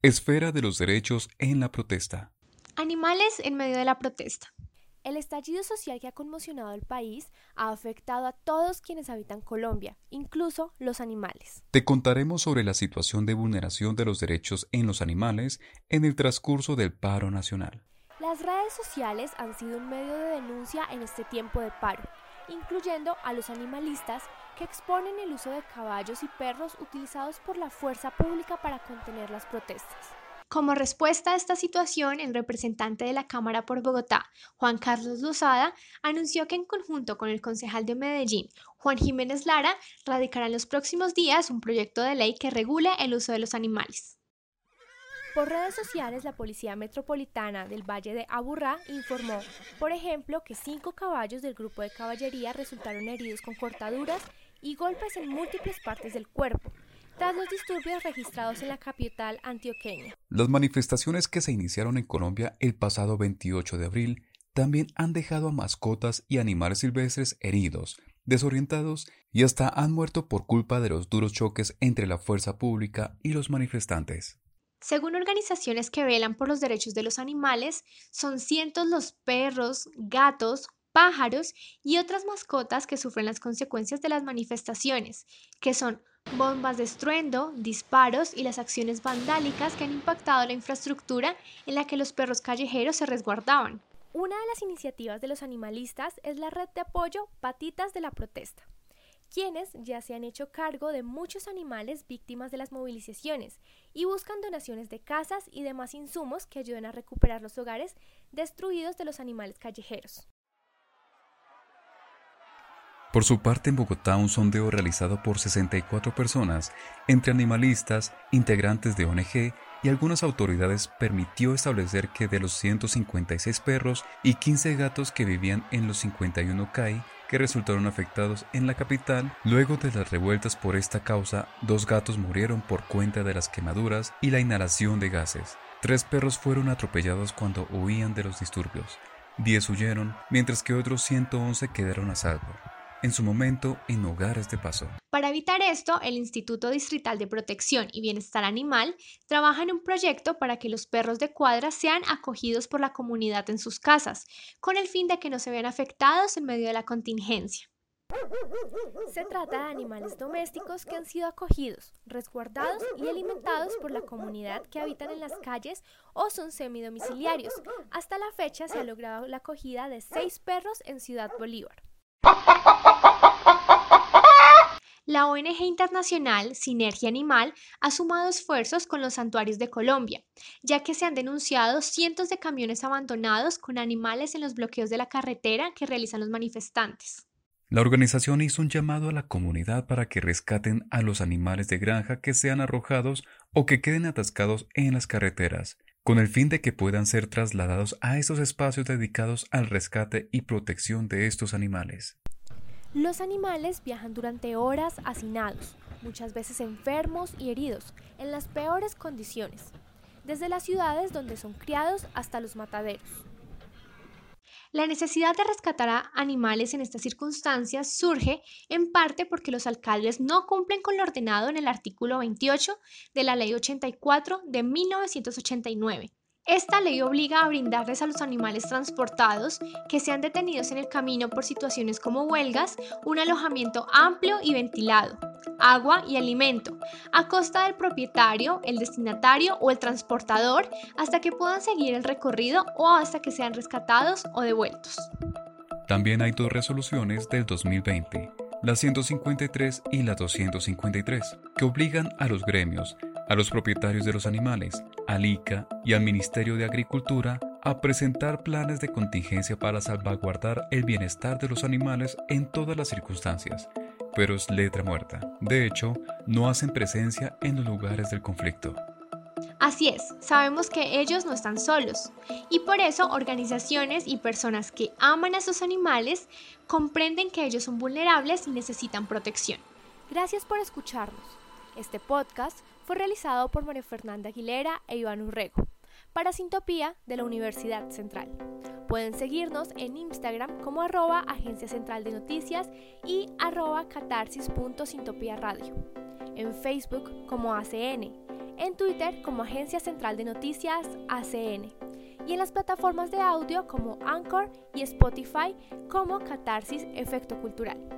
Esfera de los derechos en la protesta. Animales en medio de la protesta. El estallido social que ha conmocionado al país ha afectado a todos quienes habitan Colombia, incluso los animales. Te contaremos sobre la situación de vulneración de los derechos en los animales en el transcurso del paro nacional. Las redes sociales han sido un medio de denuncia en este tiempo de paro, incluyendo a los animalistas que exponen el uso de caballos y perros utilizados por la fuerza pública para contener las protestas. Como respuesta a esta situación, el representante de la Cámara por Bogotá, Juan Carlos Lozada, anunció que en conjunto con el concejal de Medellín, Juan Jiménez Lara, radicará en los próximos días un proyecto de ley que regule el uso de los animales. Por redes sociales, la Policía Metropolitana del Valle de Aburrá informó, por ejemplo, que cinco caballos del grupo de caballería resultaron heridos con cortaduras y golpes en múltiples partes del cuerpo, tras los disturbios registrados en la capital antioqueña. Las manifestaciones que se iniciaron en Colombia el pasado 28 de abril también han dejado a mascotas y animales silvestres heridos, desorientados y hasta han muerto por culpa de los duros choques entre la fuerza pública y los manifestantes. Según organizaciones que velan por los derechos de los animales, son cientos los perros, gatos, pájaros y otras mascotas que sufren las consecuencias de las manifestaciones, que son bombas de estruendo, disparos y las acciones vandálicas que han impactado la infraestructura en la que los perros callejeros se resguardaban. Una de las iniciativas de los animalistas es la red de apoyo Patitas de la Protesta, quienes ya se han hecho cargo de muchos animales víctimas de las movilizaciones y buscan donaciones de casas y demás insumos que ayuden a recuperar los hogares destruidos de los animales callejeros. Por su parte, en Bogotá, un sondeo realizado por 64 personas, entre animalistas, integrantes de ONG y algunas autoridades, permitió establecer que de los 156 perros y 15 gatos que vivían en los 51 CAI que resultaron afectados en la capital, luego de las revueltas por esta causa, dos gatos murieron por cuenta de las quemaduras y la inhalación de gases. Tres perros fueron atropellados cuando huían de los disturbios. Diez huyeron, mientras que otros 111 quedaron a salvo en su momento en hogares de paso. Para evitar esto, el Instituto Distrital de Protección y Bienestar Animal trabaja en un proyecto para que los perros de cuadra sean acogidos por la comunidad en sus casas, con el fin de que no se vean afectados en medio de la contingencia. Se trata de animales domésticos que han sido acogidos, resguardados y alimentados por la comunidad que habitan en las calles o son semidomiciliarios. Hasta la fecha se ha logrado la acogida de seis perros en Ciudad Bolívar. La ONG internacional Sinergia Animal ha sumado esfuerzos con los santuarios de Colombia, ya que se han denunciado cientos de camiones abandonados con animales en los bloqueos de la carretera que realizan los manifestantes. La organización hizo un llamado a la comunidad para que rescaten a los animales de granja que sean arrojados o que queden atascados en las carreteras, con el fin de que puedan ser trasladados a esos espacios dedicados al rescate y protección de estos animales. Los animales viajan durante horas hacinados, muchas veces enfermos y heridos, en las peores condiciones, desde las ciudades donde son criados hasta los mataderos. La necesidad de rescatar a animales en estas circunstancias surge en parte porque los alcaldes no cumplen con lo ordenado en el artículo 28 de la Ley 84 de 1989 esta ley obliga a brindarles a los animales transportados que sean detenidos en el camino por situaciones como huelgas un alojamiento amplio y ventilado, agua y alimento, a costa del propietario, el destinatario o el transportador hasta que puedan seguir el recorrido o hasta que sean rescatados o devueltos. También hay dos resoluciones del 2020, la 153 y la 253, que obligan a los gremios a los propietarios de los animales, al ICA y al Ministerio de Agricultura a presentar planes de contingencia para salvaguardar el bienestar de los animales en todas las circunstancias, pero es letra muerta. De hecho, no hacen presencia en los lugares del conflicto. Así es, sabemos que ellos no están solos y por eso organizaciones y personas que aman a sus animales comprenden que ellos son vulnerables y necesitan protección. Gracias por escucharnos. Este podcast fue realizado por María Fernanda Aguilera e Iván Urrego para Sintopía de la Universidad Central. Pueden seguirnos en Instagram como arroba Agencia Central de Noticias y arroba catarsis.sintopía radio. En Facebook como ACN en Twitter como Agencia Central de Noticias ACN y en las plataformas de audio como Anchor y Spotify como Catarsis Efecto Cultural.